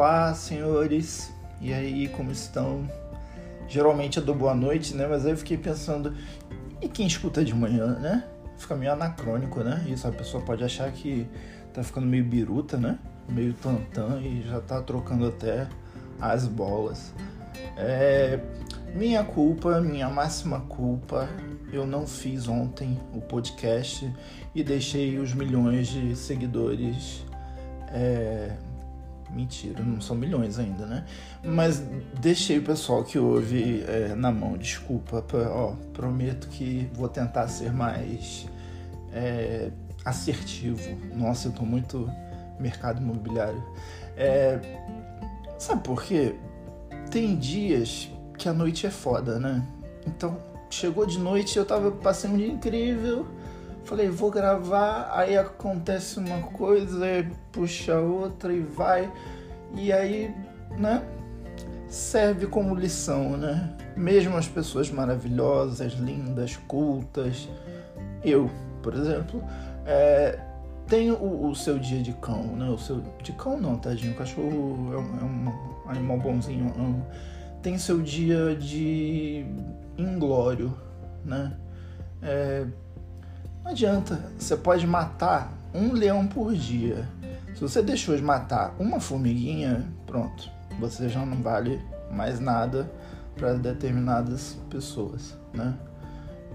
Olá, senhores. E aí, como estão? Geralmente eu dou boa noite, né? Mas aí eu fiquei pensando, e quem escuta de manhã, né? Fica meio anacrônico, né? Isso a pessoa pode achar que tá ficando meio biruta, né? Meio tantã e já tá trocando até as bolas. É minha culpa, minha máxima culpa. Eu não fiz ontem o podcast e deixei os milhões de seguidores. É... Mentira, não são milhões ainda, né? Mas deixei o pessoal que ouve é, na mão. Desculpa, ó, prometo que vou tentar ser mais é, assertivo. Nossa, eu tô muito mercado imobiliário. É, sabe por quê? Tem dias que a noite é foda, né? Então, chegou de noite, eu tava passando um dia incrível. Falei, vou gravar, aí acontece uma coisa, puxa outra e vai. E aí, né? Serve como lição, né? Mesmo as pessoas maravilhosas, lindas, cultas, eu, por exemplo, é, tem o, o, seu dia de cão, né? O seu de cão não, tadinho. O cachorro é um, é um animal bonzinho, amo. Tem seu dia de inglório, né? É, não adianta. Você pode matar um leão por dia. Se você deixou de matar uma formiguinha, pronto. Você já não vale mais nada para determinadas pessoas, né?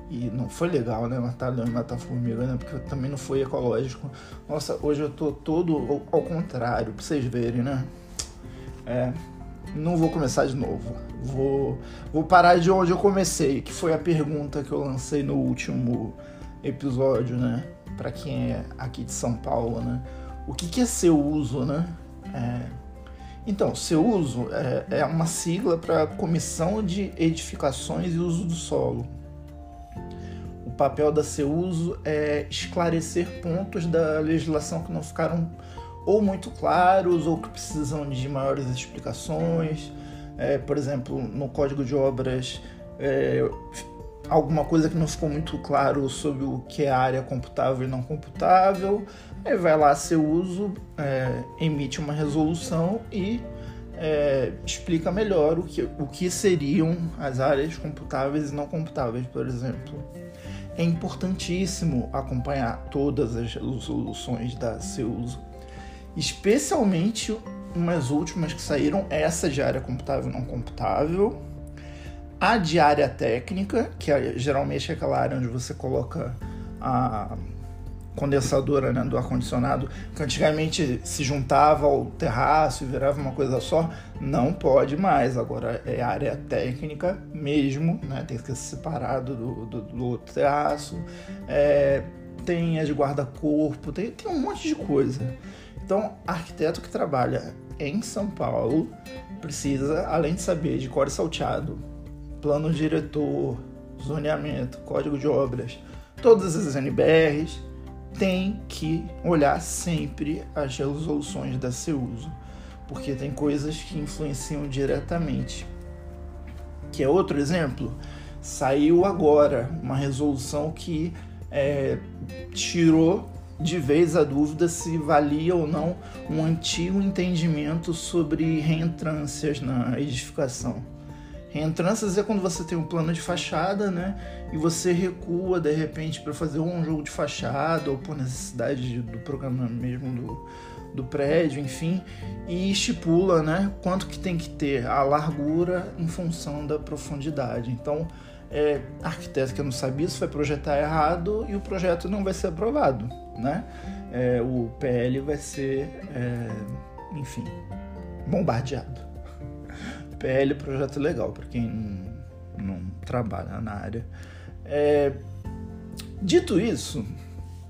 E não foi legal, né? Matar leão e matar formiga, né? Porque também não foi ecológico. Nossa, hoje eu tô todo ao contrário, pra vocês verem, né? É. Não vou começar de novo. Vou, vou parar de onde eu comecei, que foi a pergunta que eu lancei no último episódio, né? Para quem é aqui de São Paulo, né? O que, que é seu uso, né? É... Então, seu uso é, é uma sigla para Comissão de Edificações e Uso do Solo papel da CEUSO é esclarecer pontos da legislação que não ficaram ou muito claros ou que precisam de maiores explicações. É, por exemplo, no Código de Obras, é, alguma coisa que não ficou muito claro sobre o que é área computável e não computável. Aí vai lá, CEUSO, é, emite uma resolução e é, explica melhor o que, o que seriam as áreas computáveis e não computáveis, por exemplo é importantíssimo acompanhar todas as resoluções da CEUSO, especialmente umas últimas que saíram, essa de área computável e não computável, a de área técnica, que é, geralmente é aquela área onde você coloca a condensadora né, do ar-condicionado, que antigamente se juntava ao terraço e virava uma coisa só, não pode mais. Agora é área técnica mesmo, né, tem que ser separado do, do, do outro terraço. É, tem as guarda-corpo, tem, tem um monte de coisa. Então, arquiteto que trabalha em São Paulo precisa, além de saber de core salteado, plano diretor, zoneamento, código de obras, todas as NBRs, tem que olhar sempre as resoluções da CEUSO, porque tem coisas que influenciam diretamente. Que é outro exemplo, saiu agora uma resolução que é, tirou de vez a dúvida se valia ou não um antigo entendimento sobre reentrâncias na edificação. Reentrâncias é quando você tem um plano de fachada, né? E você recua de repente para fazer um jogo de fachada ou por necessidade do programa mesmo do, do prédio, enfim, e estipula, né? Quanto que tem que ter a largura em função da profundidade. Então, é, arquiteto que não sabia isso vai projetar errado e o projeto não vai ser aprovado, né? É, o PL vai ser, é, enfim, bombardeado. PL projeto legal para quem não, trabalha na área. É, dito isso,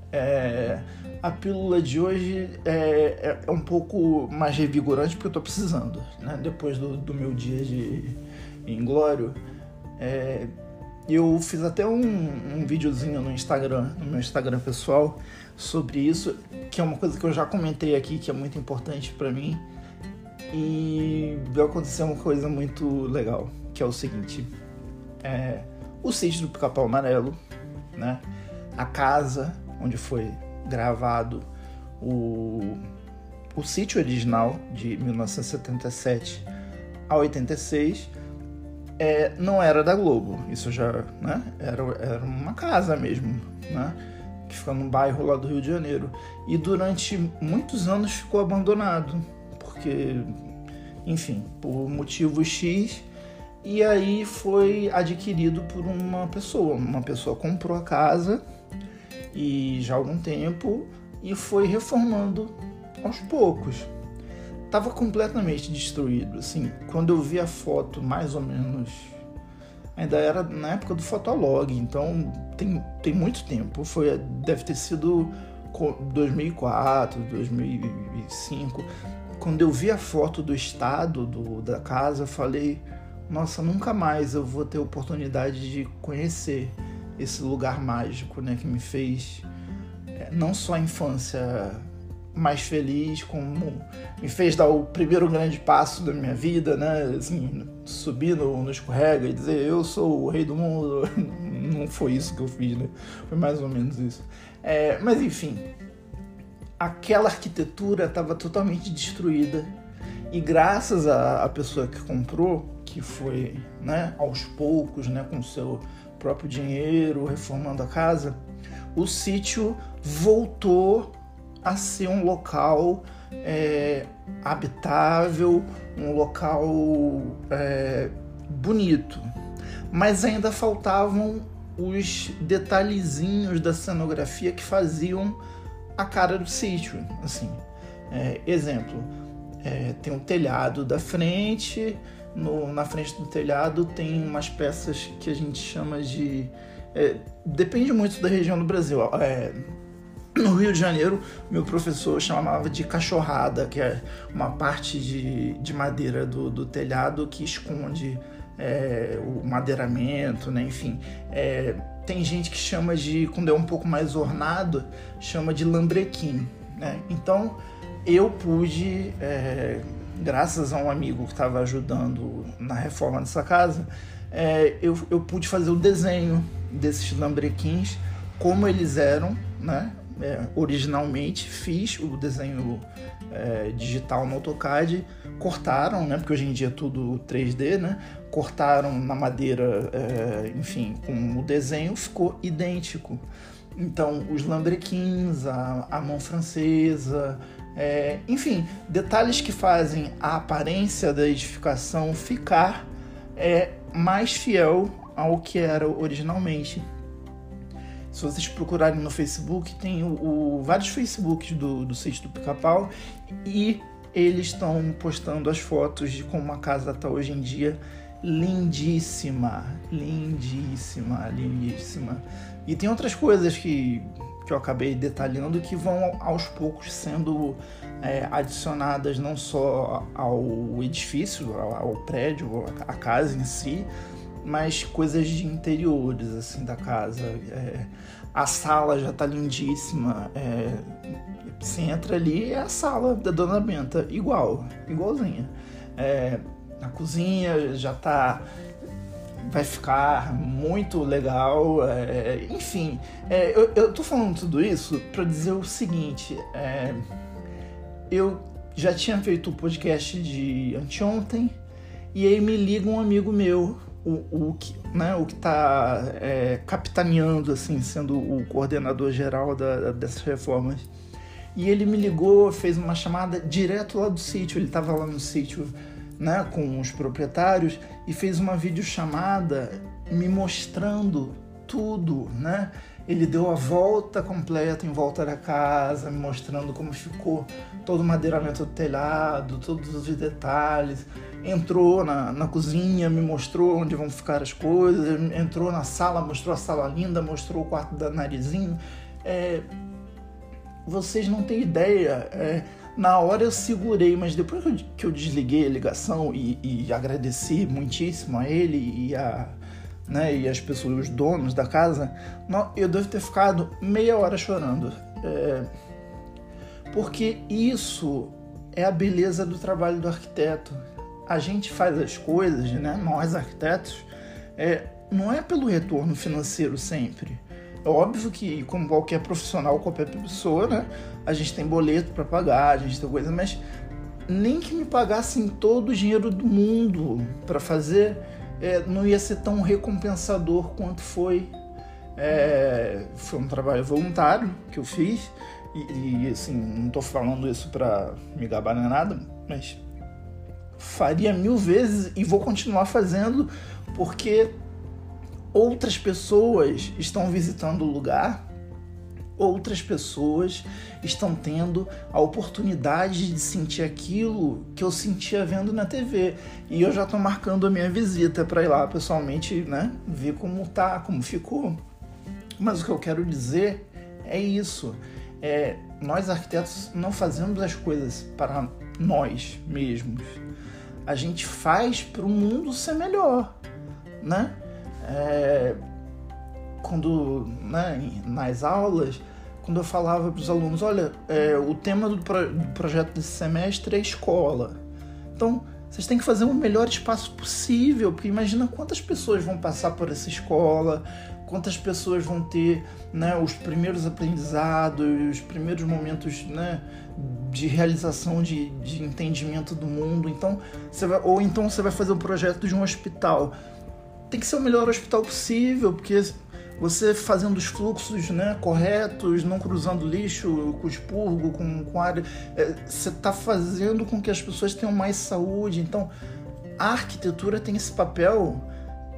é, a pílula de hoje é, é, é, um pouco mais revigorante porque eu estou precisando, né? Depois do, do, meu dia de inglório, é, eu fiz até um, um videozinho no Instagram, no meu Instagram pessoal, sobre isso, que é uma coisa que eu já comentei aqui, que é muito importante para mim e aconteceu uma coisa muito legal, que é o seguinte: é, o sítio do Pica-Pau Amarelo, né? A casa onde foi gravado o o sítio original de 1977 a 86 é, não era da Globo. Isso já né, era, era uma casa mesmo, né, que fica num bairro lá do Rio de Janeiro. E durante muitos anos ficou abandonado, porque, enfim, por motivos X. E aí foi adquirido por uma pessoa. Uma pessoa comprou a casa e já há algum tempo e foi reformando aos poucos estava completamente destruído. Assim, quando eu vi a foto, mais ou menos, ainda era na época do Fotolog, então tem, tem muito tempo. Foi, deve ter sido 2004, 2005. Quando eu vi a foto do estado do, da casa, eu falei: Nossa, nunca mais eu vou ter oportunidade de conhecer esse lugar mágico, né, que me fez é, não só a infância mais feliz, como me fez dar o primeiro grande passo da minha vida, né? Assim, subir no, no escorrega e dizer eu sou o rei do mundo. Não foi isso que eu fiz, né? Foi mais ou menos isso. É, mas enfim, aquela arquitetura estava totalmente destruída e graças à, pessoa que comprou, que foi, né, aos poucos, né, com seu próprio dinheiro reformando a casa, o sítio voltou a ser um local é, habitável, um local é, bonito. Mas ainda faltavam os detalhezinhos da cenografia que faziam a cara do sítio. Assim, é, exemplo, é, tem um telhado da frente, no, na frente do telhado tem umas peças que a gente chama de. É, depende muito da região do Brasil. É, no Rio de Janeiro, meu professor chamava de cachorrada, que é uma parte de, de madeira do, do telhado que esconde é, o madeiramento, né? enfim. É, tem gente que chama de, quando é um pouco mais ornado, chama de lambrequim. Né? Então eu pude, é, graças a um amigo que estava ajudando na reforma dessa casa, é, eu, eu pude fazer o desenho desses lambrequins, como eles eram, né? É, originalmente fiz o desenho é, digital no AutoCAD, cortaram, né, porque hoje em dia é tudo 3D, né, cortaram na madeira, é, enfim, com o desenho ficou idêntico. Então, os lambrequins, a, a mão francesa, é, enfim, detalhes que fazem a aparência da edificação ficar é, mais fiel ao que era originalmente. Se vocês procurarem no Facebook, tem o, o vários Facebooks do, do do Pica-Pau e eles estão postando as fotos de como a casa está hoje em dia. Lindíssima, lindíssima, lindíssima. E tem outras coisas que, que eu acabei detalhando que vão aos poucos sendo é, adicionadas não só ao edifício, ao, ao prédio, à casa em si, mas coisas de interiores assim da casa. É, a sala já tá lindíssima. É, você entra ali é a sala da Dona Benta, igual, igualzinha. É, a cozinha já tá vai ficar muito legal. É, enfim, é, eu, eu tô falando tudo isso para dizer o seguinte: é, eu já tinha feito o podcast de anteontem e aí me liga um amigo meu o, o que né, o que está é, capitaneando, assim, sendo o coordenador geral da, dessas reformas. E ele me ligou, fez uma chamada direto lá do sítio. Ele estava lá no sítio né, com os proprietários e fez uma videochamada me mostrando tudo, né? Ele deu a volta completa em volta da casa, me mostrando como ficou todo o madeiramento do telhado, todos os detalhes entrou na, na cozinha, me mostrou onde vão ficar as coisas, entrou na sala, mostrou a sala linda, mostrou o quarto da narizinho. É, vocês não têm ideia. É, na hora eu segurei, mas depois que eu, desliguei a ligação e, e, agradeci muitíssimo a ele e a né, e as pessoas, os donos da casa, eu devo ter ficado meia hora chorando. É, porque isso é a beleza do trabalho do arquiteto a gente faz as coisas, né? Nós arquitetos, é, não é pelo retorno financeiro sempre. É óbvio que, como qualquer profissional, qualquer pessoa, né? A gente tem boleto para pagar, a gente tem coisa, mas nem que me pagassem todo o dinheiro do mundo para fazer, é, não ia ser tão recompensador quanto foi. É, foi um trabalho voluntário que eu fiz e, e assim, não estou falando isso para me gabar nem nada, mas faria mil vezes e vou continuar fazendo porque outras pessoas estão visitando o lugar, outras pessoas estão tendo a oportunidade de sentir aquilo que eu sentia vendo na TV. E eu já estou marcando a minha visita para ir lá pessoalmente, né, ver como tá, como ficou. Mas o que eu quero dizer é isso é, nós arquitetos não fazemos as coisas para nós mesmos. A gente faz para o mundo ser melhor, né? É, quando né, nas aulas, quando eu falava para os alunos, olha, é, o tema do, pro, do projeto desse semestre é escola. Então, vocês têm que fazer o melhor espaço possível, porque imagina quantas pessoas vão passar por essa escola, quantas pessoas vão ter né, os primeiros aprendizados, os primeiros momentos né, de realização, de, de entendimento do mundo. Então, você vai, ou então você vai fazer um projeto de um hospital. Tem que ser o melhor hospital possível, porque você fazendo os fluxos né, corretos, não cruzando lixo com expurgo, com, com área, é, você está fazendo com que as pessoas tenham mais saúde. Então, a arquitetura tem esse papel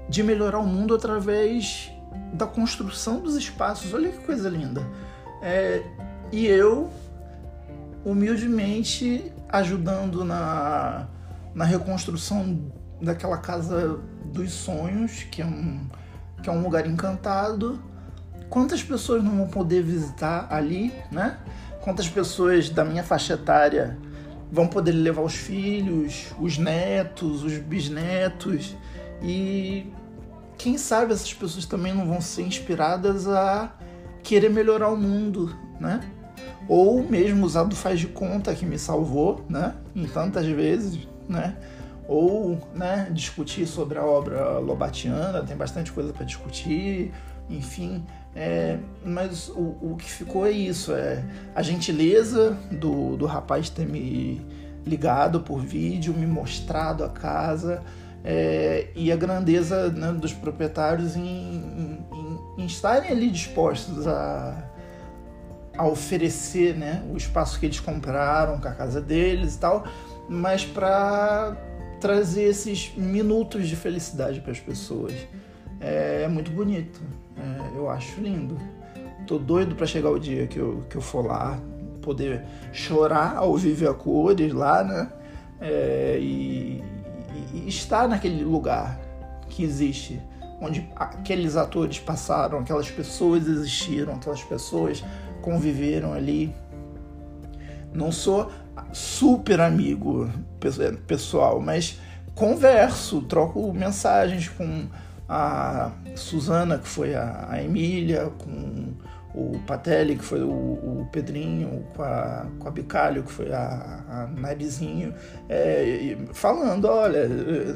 de melhorar o mundo através da construção dos espaços. Olha que coisa linda. É, e eu, humildemente, ajudando na, na reconstrução daquela casa dos sonhos, que é um, que é um lugar encantado. Quantas pessoas não vão poder visitar ali, né? Quantas pessoas da minha faixa etária vão poder levar os filhos, os netos, os bisnetos e quem sabe essas pessoas também não vão ser inspiradas a querer melhorar o mundo, né? Ou mesmo usar do faz de conta que me salvou, né? Em tantas vezes, né? Ou, né, discutir sobre a obra lobatiana, tem bastante coisa para discutir, enfim. É, mas o, o que ficou é isso, é a gentileza do, do rapaz ter me ligado por vídeo, me mostrado a casa, é, e a grandeza né, dos proprietários em, em, em, estarem ali dispostos a, a oferecer né, o espaço que eles compraram com a casa deles e tal, mas para trazer esses minutos de felicidade para as pessoas. É, é, muito bonito, é, eu acho lindo. Tô doido para chegar o dia que eu, que eu for lá, poder chorar ao viver a cores lá, né? É, e, e estar naquele lugar que existe, onde aqueles atores passaram, aquelas pessoas existiram, aquelas pessoas conviveram ali. Não sou super amigo pessoal, mas converso, troco mensagens com a Suzana, que foi a, Emília, com o Patelli, que foi o, o Pedrinho, com a, com a Bicalho, que foi a, a Narizinho, é, falando, olha,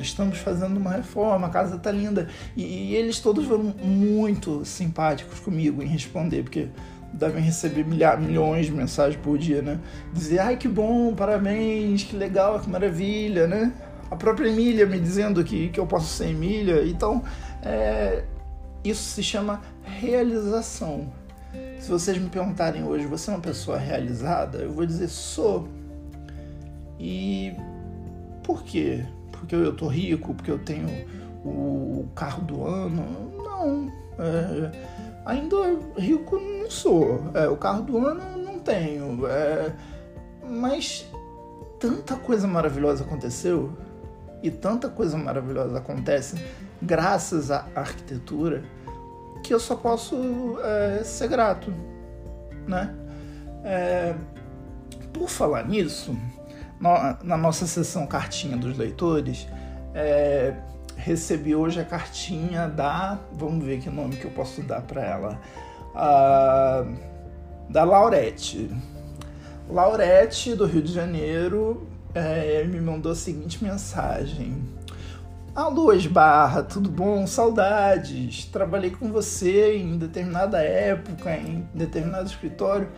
estamos fazendo uma reforma, a casa tá linda. E, e, eles todos foram muito simpáticos comigo em responder, porque devem receber milha, milhões de mensagens por dia, né? Dizer, ai que bom, parabéns, que legal, que maravilha, né? A própria Emília me dizendo que, que eu posso ser Emília. Então, é, isso se chama realização se vocês me perguntarem hoje, você é uma pessoa realizada? Eu vou dizer sou. E por quê? Porque eu tô rico? Porque eu tenho o carro do ano? Não. É, ainda rico não sou. É, o carro do ano não tenho. É, mas tanta coisa maravilhosa aconteceu e tanta coisa maravilhosa acontece graças à arquitetura que eu só posso é, ser grato, né? É, por falar nisso, na nossa sessão cartinha dos leitores, é, recebi hoje a cartinha da, vamos ver que nome que eu posso dar para ela, a, da Laurete. Laurete do Rio de Janeiro é, me mandou a seguinte mensagem: Alô, Esbarra, tudo bom? Saudades. Trabalhei com você em determinada época, em determinado escritório.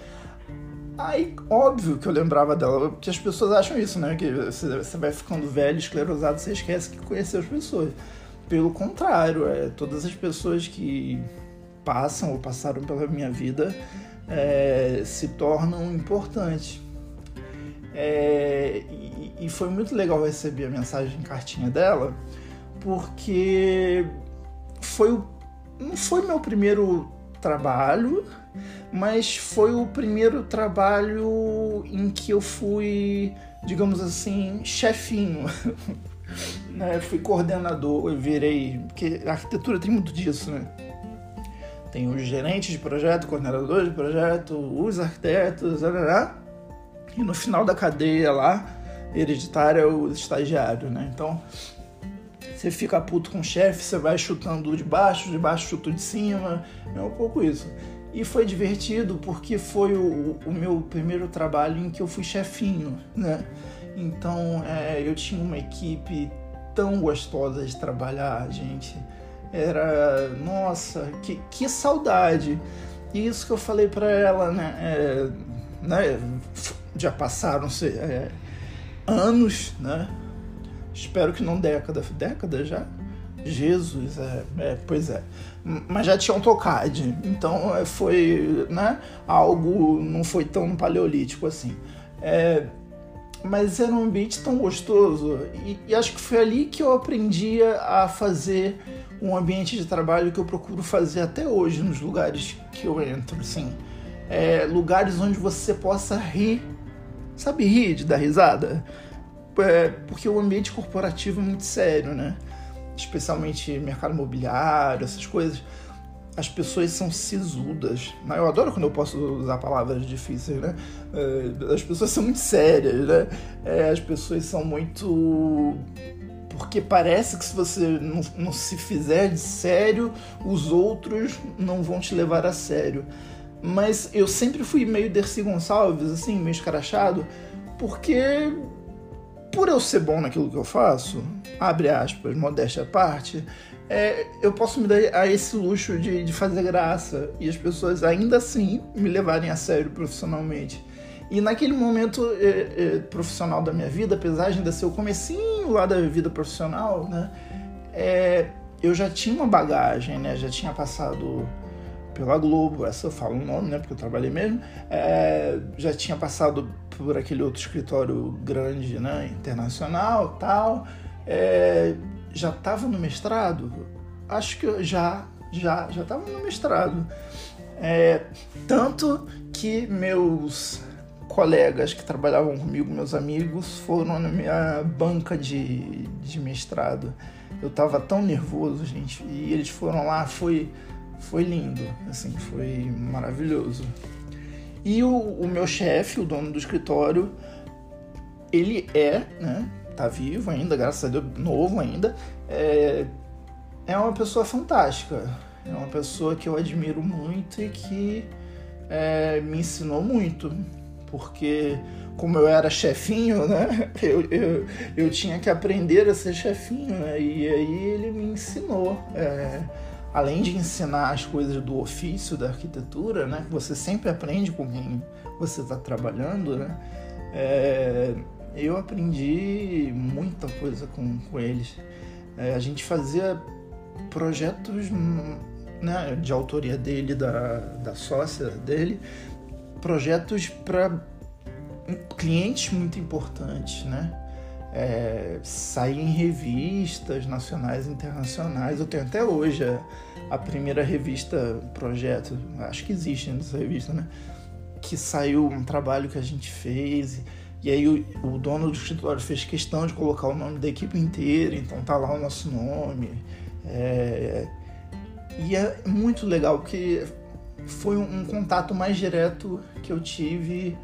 Aí, óbvio que eu lembrava dela, porque as pessoas acham isso, né? Que você vai ficando velho, esclerosado, você esquece que conheceu as pessoas. Pelo contrário, é, todas as pessoas que passam ou passaram pela minha vida é, se tornam importantes. É, e, e, foi muito legal receber a mensagem em cartinha dela, porque foi o, não foi meu primeiro trabalho, mas foi o primeiro trabalho em que eu fui, digamos assim, chefinho. né? Fui coordenador, eu virei. Porque a arquitetura tem muito disso, né? Tem os gerentes de projeto, coordenadores de projeto, os arquitetos, e no final da cadeia lá, hereditária, é o estagiário, né? Então, você fica puto com o chefe, você vai chutando de baixo, de baixo chuto de cima, é um pouco isso. E foi divertido porque foi o, o meu primeiro trabalho em que eu fui chefinho, né? Então é, eu tinha uma equipe tão gostosa de trabalhar, gente. Era, nossa, que, que saudade. E isso que eu falei para ela, né? É, né? Já passaram é, anos, né? Espero que não década. Década já? Jesus, é, é, pois é. Mas já tinham tocado, então é, foi, né? Algo não foi tão paleolítico assim. É, mas era um ambiente tão gostoso e, e, acho que foi ali que eu aprendi a fazer um ambiente de trabalho que eu procuro fazer até hoje nos lugares que eu entro, assim. É, lugares onde você possa rir, sabe rir de dar risada? É, porque o ambiente corporativo é muito sério, né? Especialmente mercado imobiliário, essas coisas. As pessoas são sisudas. Eu adoro quando eu posso usar palavras difíceis, né? É, as pessoas são muito sérias, né? É, as pessoas são muito porque parece que se você não, não, se fizer de sério, os outros não vão te levar a sério. Mas eu sempre fui meio Dercy Gonçalves, assim, meio escarachado, porque por eu ser bom naquilo que eu faço, abre aspas, modéstia à parte, é, eu posso me dar a esse luxo de, de fazer graça e as pessoas ainda assim me levarem a sério profissionalmente. E naquele momento é, é, profissional da minha vida, apesar de ainda ser o comecinho lá da vida profissional, né, é, eu já tinha uma bagagem, né, já tinha passado pela Globo, essa eu falo o nome, né, porque eu trabalhei mesmo, é, já tinha passado por aquele outro escritório grande, né, internacional, tal, é, já estava no mestrado, acho que já, já, já estava no mestrado, é, tanto que meus colegas que trabalhavam comigo, meus amigos, foram na minha banca de, de mestrado. Eu estava tão nervoso, gente, e eles foram lá, foi foi lindo, assim, foi maravilhoso. E o, o meu chefe, o dono do escritório, ele é, né, tá vivo ainda, graças a Deus, novo ainda, é, é uma pessoa fantástica, é uma pessoa que eu admiro muito e que é, me ensinou muito, porque como eu era chefinho, né, eu, eu, eu tinha que aprender a ser chefinho, né, e aí ele me ensinou. É, além de ensinar as coisas do ofício da arquitetura, né, você sempre aprende com quem você está trabalhando, né, é, eu aprendi muita coisa com, com eles. É, a gente fazia projetos né, de autoria dele, da, da sócia dele, projetos para clientes muito importantes, né? É, sair em revistas nacionais e internacionais. Eu tenho até hoje a, a primeira revista Projeto, acho que existe essa revista, né? Que saiu um trabalho que a gente fez. E aí o, o, dono do escritório fez questão de colocar o nome da equipe inteira, então tá lá o nosso nome. É, e é muito legal porque foi um, um contato mais direto que eu tive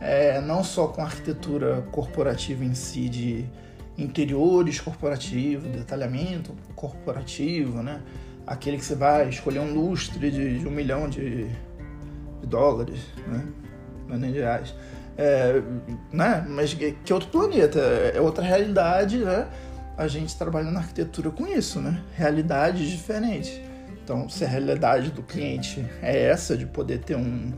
é, não só com a arquitetura corporativa em si, de interiores corporativos, detalhamento corporativo, né? Aquele que você vai escolher um lustre de, de um milhão de, de, dólares, né? Não é nem de reais. É, né? Mas que, que outro planeta, é outra realidade, né? a gente trabalha na arquitetura com isso, né? Realidades diferentes. Então, se a realidade do cliente é essa, de poder ter um,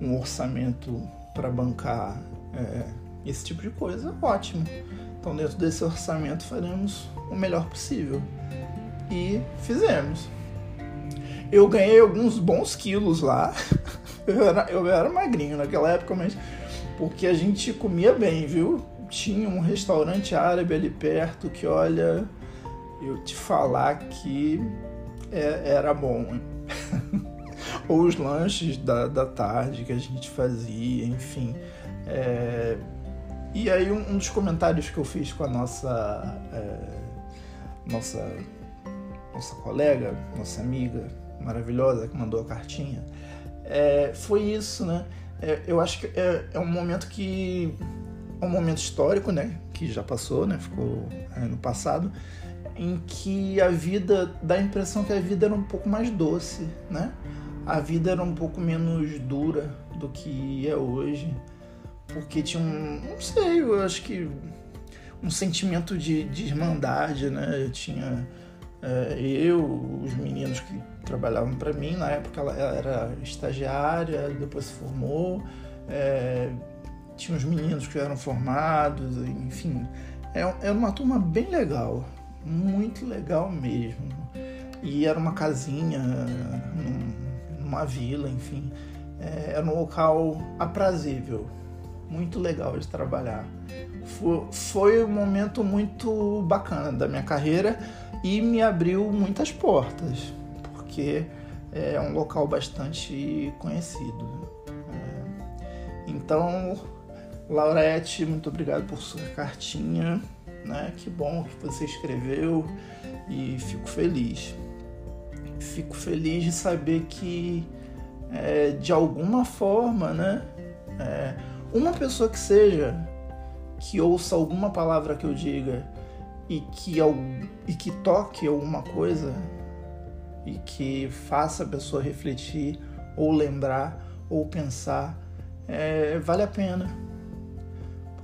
um orçamento para bancar é, esse tipo de coisa, ótimo. Então, dentro desse orçamento, faremos o melhor possível. E fizemos. Eu ganhei alguns bons quilos lá. Eu era, eu era magrinho naquela época, mas porque a gente comia bem, viu? Tinha um restaurante árabe ali perto que, olha, eu te falar que é, era bom. Ou os lanches da, da tarde que a gente fazia, enfim. É... E aí um, um, dos comentários que eu fiz com a nossa é... nossa nossa colega, nossa amiga maravilhosa que mandou a cartinha, é... foi isso, né? É, eu acho que é, é, um momento que é um momento histórico, né? Que já passou, né? Ficou é, no passado, em que a vida dá a impressão que a vida era um pouco mais doce, né? A vida era um pouco menos dura do que é hoje, porque tinha um, não sei, eu acho que um sentimento de, de irmandade, né? Eu tinha é, eu, os meninos que trabalhavam para mim, na época ela, era estagiária, depois se formou, é, tinha os meninos que eram formados, enfim, era é, é uma turma bem legal muito legal mesmo. E era uma casinha, num, numa vila, enfim. É, era um local aprazível, muito legal de trabalhar. Foi, foi um momento muito bacana da minha carreira e me abriu muitas portas, porque é um local bastante conhecido. É, então, Laurete, muito obrigado por sua cartinha né? Que bom que você escreveu e fico feliz. Fico feliz de saber que é, de alguma forma, né? É, uma pessoa que seja que ouça alguma palavra que eu diga e que, e que toque alguma coisa e que faça a pessoa refletir ou lembrar ou pensar, é, vale a pena.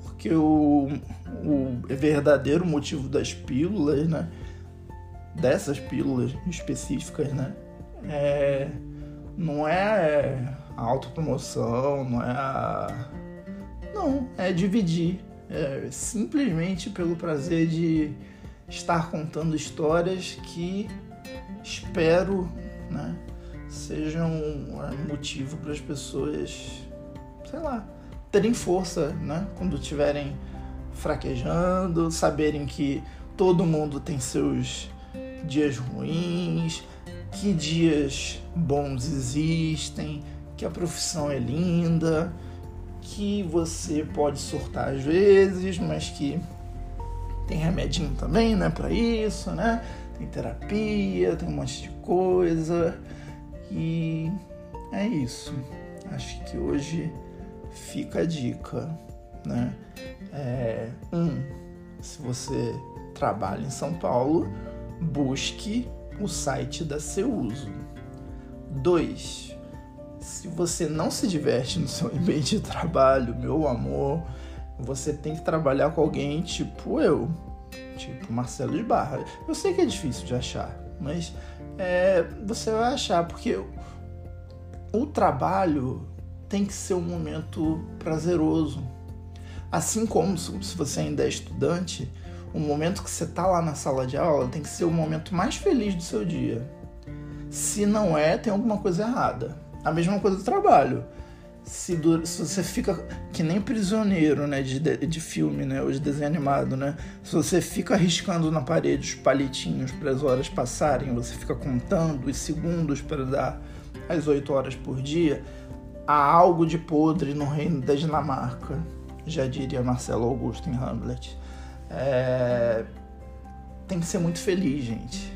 Porque o, o verdadeiro motivo das pílulas, né? Dessas pílulas específicas, né? É, não é a autopromoção, não é a. Não, é dividir. É simplesmente pelo prazer de estar contando histórias que espero né, sejam um motivo para as pessoas, sei lá, terem força né, quando tiverem fraquejando, saberem que todo mundo tem seus dias ruins, que dias bons existem, que a profissão é linda, que você pode surtar às vezes, mas que tem remedinho também, né, para isso, né? Tem terapia, tem um monte de coisa. E é isso. Acho que hoje fica a dica né? É, um, se você trabalha em São Paulo, busque o site da Seuso. Dois, se você não se diverte no seu ambiente de trabalho, meu amor, você tem que trabalhar com alguém tipo eu, tipo Marcelo de Barra. Eu sei que é difícil de achar, mas é, você vai achar, porque o trabalho tem que ser um momento prazeroso, Assim como se você ainda é estudante, o momento que você está lá na sala de aula tem que ser o momento mais feliz do seu dia. Se não é, tem alguma coisa errada. A mesma coisa do trabalho. Se, do, se você fica que nem prisioneiro né, de, de filme né, ou de desenho animado, né? Se você fica arriscando na parede os palitinhos para as horas passarem, você fica contando os segundos para dar as 8 horas por dia, há algo de podre no reino da Dinamarca já diria Marcelo Augusto em Hamlet. É... Tem que ser muito feliz, gente.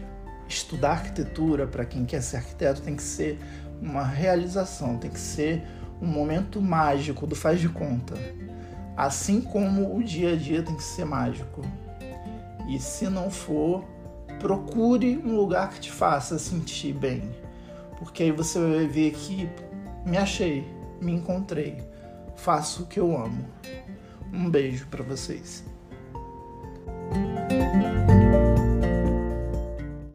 Estudar arquitetura para quem quer ser arquiteto tem que ser uma realização, tem que ser um momento mágico do faz de conta. Assim como o dia a dia tem que ser mágico. E se não for, procure um lugar que te faça sentir bem. Porque aí você vai ver que me achei, me encontrei faço o que eu amo. Um beijo para vocês. Música